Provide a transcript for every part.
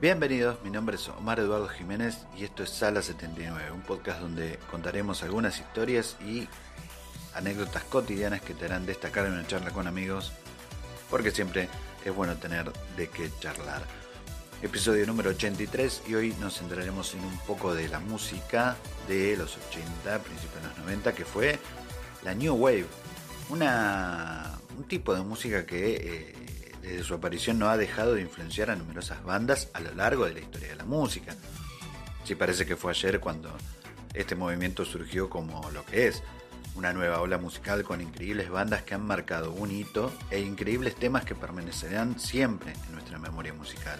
Bienvenidos, mi nombre es Omar Eduardo Jiménez y esto es Sala 79, un podcast donde contaremos algunas historias y anécdotas cotidianas que te harán destacar en una charla con amigos, porque siempre es bueno tener de qué charlar. Episodio número 83 y hoy nos centraremos en un poco de la música de los 80, principios de los 90, que fue la New Wave, un tipo de música que... Eh, desde su aparición no ha dejado de influenciar a numerosas bandas a lo largo de la historia de la música. Sí parece que fue ayer cuando este movimiento surgió como lo que es, una nueva ola musical con increíbles bandas que han marcado un hito e increíbles temas que permanecerán siempre en nuestra memoria musical.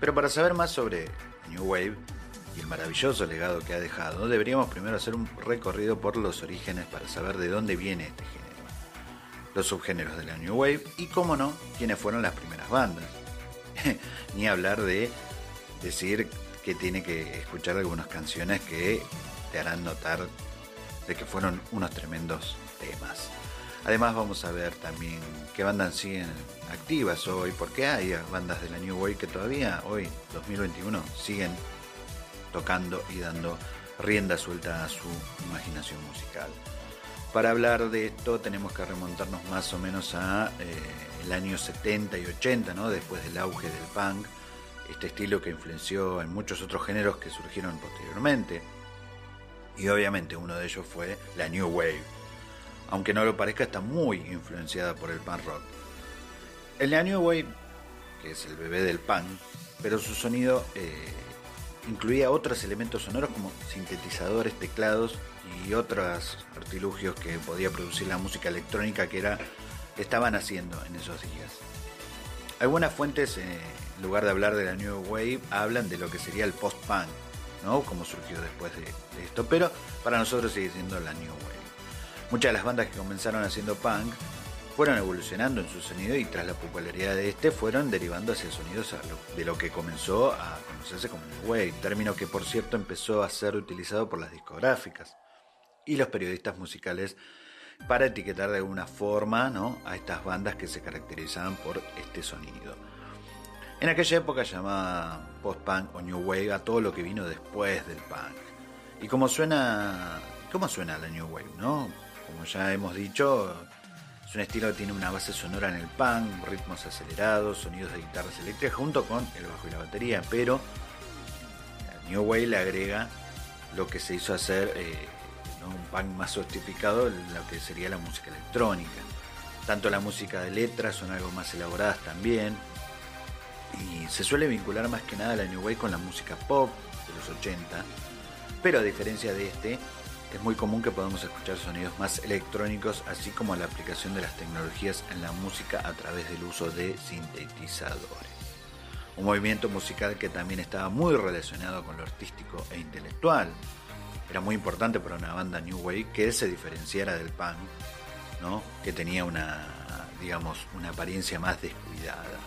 Pero para saber más sobre New Wave y el maravilloso legado que ha dejado, deberíamos primero hacer un recorrido por los orígenes para saber de dónde viene este género los subgéneros de la New Wave y, como no, quiénes fueron las primeras bandas. Ni hablar de decir que tiene que escuchar algunas canciones que te harán notar de que fueron unos tremendos temas. Además vamos a ver también qué bandas siguen activas hoy, porque hay bandas de la New Wave que todavía hoy, 2021, siguen tocando y dando rienda suelta a su imaginación musical. Para hablar de esto tenemos que remontarnos más o menos a eh, el año 70 y 80, ¿no? después del auge del punk, este estilo que influenció en muchos otros géneros que surgieron posteriormente. Y obviamente uno de ellos fue la New Wave. Aunque no lo parezca, está muy influenciada por el punk rock. El la New Wave, que es el bebé del punk, pero su sonido eh, incluía otros elementos sonoros como sintetizadores, teclados y otros artilugios que podía producir la música electrónica que era, estaban haciendo en esos días. Algunas fuentes, eh, en lugar de hablar de la New Wave, hablan de lo que sería el post-punk, ¿no? Como surgió después de, de esto, pero para nosotros sigue siendo la New Wave. Muchas de las bandas que comenzaron haciendo punk fueron evolucionando en su sonido y tras la popularidad de este fueron derivando hacia sonidos de lo que comenzó a conocerse como New Wave, término que por cierto empezó a ser utilizado por las discográficas y los periodistas musicales para etiquetar de alguna forma ¿no? a estas bandas que se caracterizaban por este sonido. En aquella época llamaba post-punk o new wave a todo lo que vino después del punk. Y como suena, ¿cómo suena la new wave? ¿no? Como ya hemos dicho, es un estilo que tiene una base sonora en el punk, ritmos acelerados, sonidos de guitarras eléctricas junto con el bajo y la batería, pero la new wave le agrega lo que se hizo hacer eh, un punk más sofistificado lo que sería la música electrónica. Tanto la música de letras son algo más elaboradas también. Y se suele vincular más que nada la New Wave con la música pop de los 80. Pero a diferencia de este, es muy común que podamos escuchar sonidos más electrónicos, así como la aplicación de las tecnologías en la música a través del uso de sintetizadores. Un movimiento musical que también estaba muy relacionado con lo artístico e intelectual, era muy importante para una banda New Wave que se diferenciara del punk, ¿no? que tenía una, digamos, una apariencia más descuidada.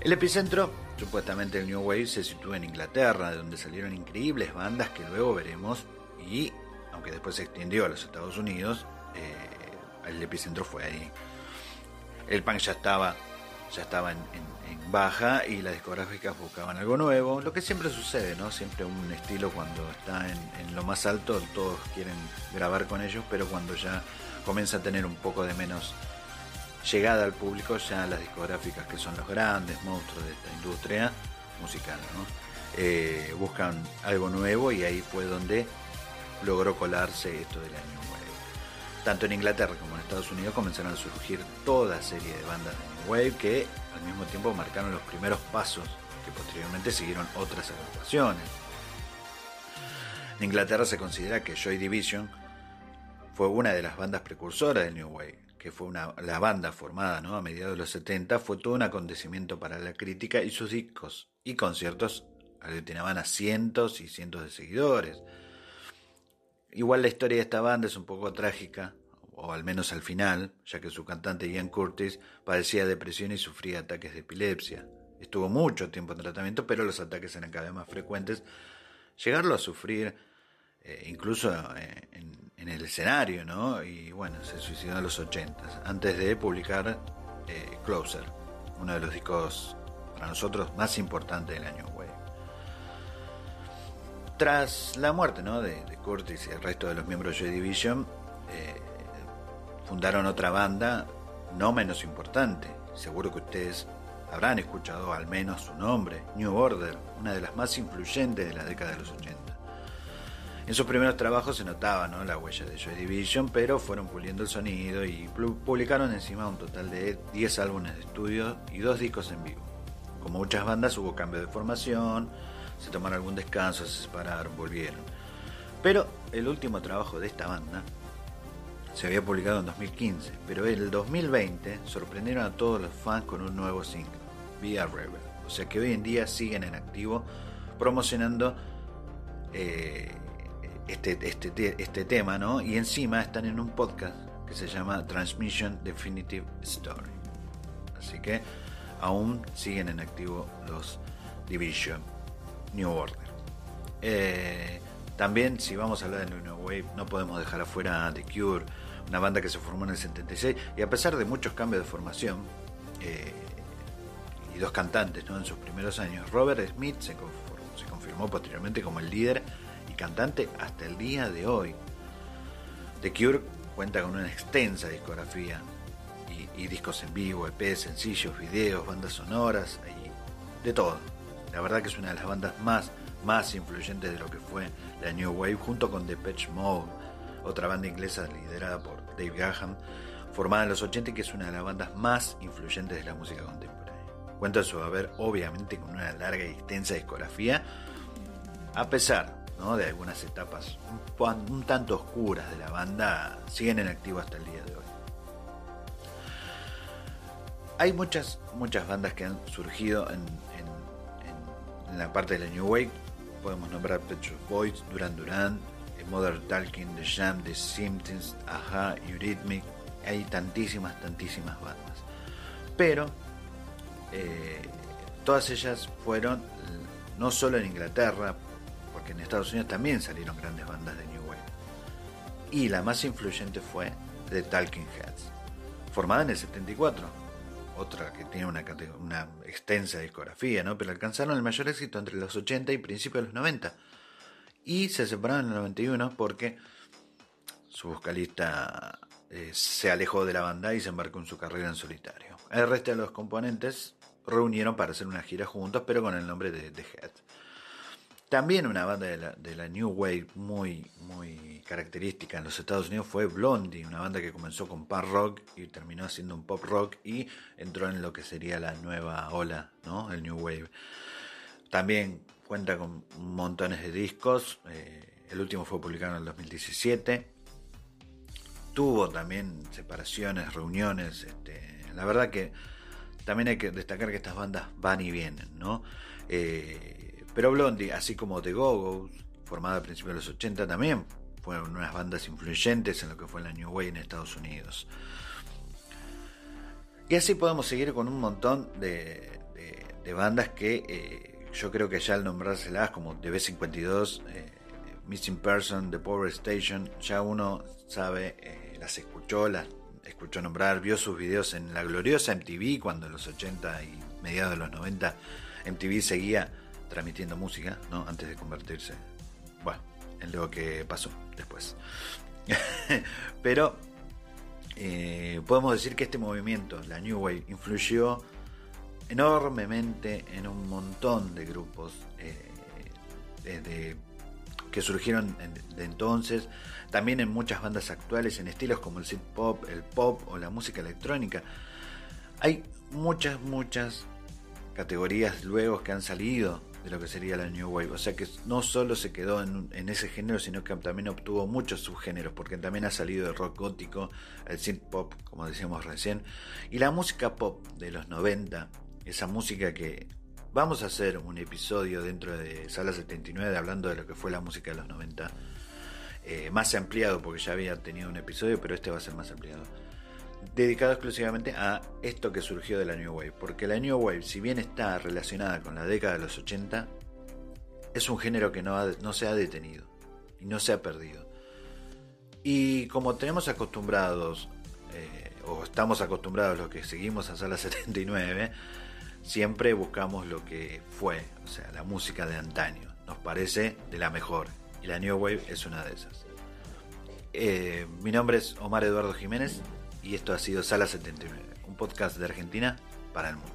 El epicentro supuestamente el New Wave se sitúa en Inglaterra, de donde salieron increíbles bandas que luego veremos y, aunque después se extendió a los Estados Unidos, eh, el epicentro fue ahí. El punk ya estaba, ya estaba en, baja y las discográficas buscaban algo nuevo, lo que siempre sucede, ¿no? Siempre un estilo cuando está en, lo más alto, todos quieren grabar con ellos, pero cuando ya comienza a tener un poco de menos llegada al público ya las discográficas que son los grandes monstruos de esta industria musical, eh, buscan algo nuevo y ahí fue donde logró colarse esto del año. Tanto en Inglaterra como en Estados Unidos comenzaron a surgir toda serie de bandas de New Wave que al mismo tiempo marcaron los primeros pasos que posteriormente siguieron otras agrupaciones. En Inglaterra se considera que Joy Division fue una de las bandas precursoras del New Wave que fue una, la banda formada a mediados de los 70, fue todo un acontecimiento para la crítica y sus discos y conciertos aglutinaban a cientos y cientos de seguidores. Igual la historia de esta banda es un poco trágica, o al menos al final, ya que su cantante Ian Curtis padecía depresión y sufría ataques de epilepsia. Estuvo mucho tiempo en tratamiento, pero los ataques eran cada vez más frecuentes. Llegarlo a sufrir eh, incluso eh, en, el escenario, ¿no? Y bueno, se suicidó en los 80, antes de publicar eh, Closer, uno de los discos para nosotros más importantes del año. Tras la muerte de, Curtis y el resto de los miembros de Joy Division, fundaron otra banda no menos importante. Seguro que ustedes habrán escuchado al menos su nombre, New Order, una de las más influyentes de la década de los 80. En sus primeros trabajos se notaba ¿no? la huella de Joy Division, pero fueron puliendo el sonido y publicaron encima un total de 10 álbumes de estudio y dos discos en vivo. Como muchas bandas hubo cambio de formación, se tomaron algún descanso, se separaron, volvieron. Pero el último trabajo de esta banda se había publicado en 2015, pero en el 2020 sorprendieron a todos los fans con un nuevo single, Via Rebel. O sea que hoy en día siguen en activo promocionando eh, este, este, este tema, ¿no? Y encima están en un podcast que se llama Transmission Definitive Story. Así que aún siguen en activo los Division New Order. Eh, también, si vamos a hablar de New Wave, no podemos dejar afuera The Cure, una banda que se formó en el 76 y a pesar de muchos cambios de formación eh, y dos cantantes ¿no? en sus primeros años, Robert Smith se, se confirmó posteriormente como el líder cantante hasta el día de hoy. The Cure cuenta con una extensa discografía y, discos en vivo, EP, sencillos, videos, bandas sonoras y de todo. La verdad que es una de las bandas más, más influyentes de lo que fue la New Wave junto con Depeche Mode, otra banda inglesa liderada por Dave Gahan, formada en los 80 y que es una de las bandas más influyentes de la música contemporánea. Cuenta su haber obviamente con una larga y extensa discografía, a pesar de algunas etapas un, tanto oscuras de la banda, siguen en activo hasta el día de hoy. Hay muchas, muchas bandas que han surgido en, la parte de la New Wave. Podemos nombrar Pet Boys, Duran Duran, eh, Modern Talking, The Jam, The Symptoms, Aja, Eurythmic. Hay tantísimas, tantísimas bandas. Pero eh, todas ellas fueron no solo en Inglaterra, que en Estados Unidos también salieron grandes bandas de New Wave. Y la más influyente fue The Talking Heads, formada en el 74, otra que tiene una, extensa discografía, ¿no? pero alcanzaron el mayor éxito entre los 80 y principios de los 90. Y se separaron en el 91 porque su vocalista eh, se alejó de la banda y se embarcó en su carrera en solitario. El resto de los componentes reunieron para hacer una gira juntos, pero con el nombre de The Heads. También una banda de la, New Wave muy, muy característica en los Estados Unidos fue Blondie, una banda que comenzó con punk rock y terminó haciendo un pop rock y entró en lo que sería la nueva ola, ¿no? El New Wave. También cuenta con montones de discos, eh, el último fue publicado en el 2017. Tuvo también separaciones, reuniones, este, la verdad que también hay que destacar que estas bandas van y vienen, ¿no? Eh, pero Blondie, así como The Go-Go's, formada a principios de los 80, también fueron unas bandas influyentes en lo que fue la New Wave en Estados Unidos. Y así podemos seguir con un montón de, bandas que eh, yo creo que ya al nombrárselas como The B52, eh, Missing Person, The Power Station, ya uno sabe, eh, las escuchó, las escuchó nombrar, vio sus videos en la gloriosa MTV cuando en los 80 y mediados de los 90 MTV seguía transmitiendo música, ¿no? Antes de convertirse, bueno, en lo que pasó después. Pero eh, podemos decir que este movimiento, la New Wave, influyó enormemente en un montón de grupos eh, que surgieron de entonces, también en muchas bandas actuales, en estilos como el synth pop, el pop o la música electrónica. Hay muchas, muchas categorías luego que han salido de lo que sería la New Wave. O sea que no solo se quedó en, ese género, sino que también obtuvo muchos subgéneros, porque también ha salido el rock gótico, el synth pop, como decíamos recién, y la música pop de los 90, esa música que vamos a hacer un episodio dentro de Sala 79 hablando de lo que fue la música de los 90. Eh, más ampliado porque ya había tenido un episodio, pero este va a ser más ampliado dedicado exclusivamente a esto que surgió de la New Wave. Porque la New Wave, si bien está relacionada con la década de los 80, es un género que no, no se ha detenido y no se ha perdido. Y como tenemos acostumbrados, eh, o estamos acostumbrados los que seguimos a Sala 79, siempre buscamos lo que fue, o sea, la música de antaño. Nos parece de la mejor. Y la New Wave es una de esas. Eh, mi nombre es Omar Eduardo Jiménez y esto ha sido Sala 79, un podcast de Argentina para el mundo.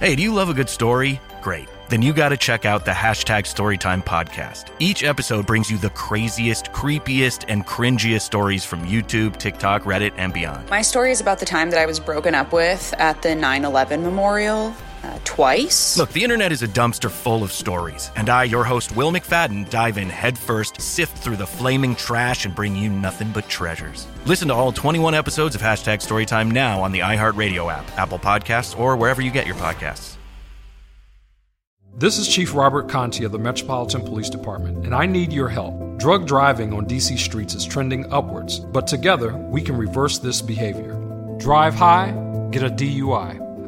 Hey, do you love a good story? Great. Then you got to check out the hashtag Storytime podcast. Each episode brings you the craziest, creepiest, and cringiest stories from YouTube, TikTok, Reddit, and beyond. My story is about the time that I was broken up with at the 9 11 memorial uh, twice. Look, the internet is a dumpster full of stories, and I, your host, Will McFadden, dive in headfirst, sift through the flaming trash, and bring you nothing but treasures. Listen to all 21 episodes of Hashtag Storytime now on the iHeartRadio app, Apple Podcasts, or wherever you get your podcasts. This is Chief Robert Conti of the Metropolitan Police Department, and I need your help. Drug driving on DC streets is trending upwards, but together we can reverse this behavior. Drive high, get a DUI.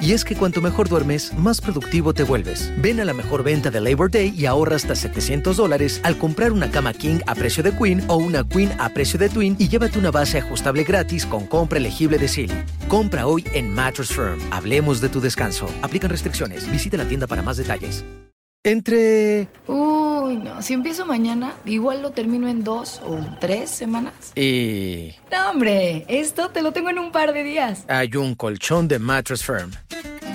Y es que cuanto mejor duermes, más productivo te vuelves. Ven a la mejor venta de Labor Day y ahorra hasta 700 dólares al comprar una cama King a precio de Queen o una Queen a precio de Twin y llévate una base ajustable gratis con compra elegible de Silly. Compra hoy en Mattress Firm. Hablemos de tu descanso. Aplican restricciones. Visita la tienda para más detalles. Entre... Uy, no, si empiezo mañana, igual lo termino en dos o tres semanas. Y... No, hombre, esto te lo tengo en un par de días. Hay un colchón de Mattress Firm.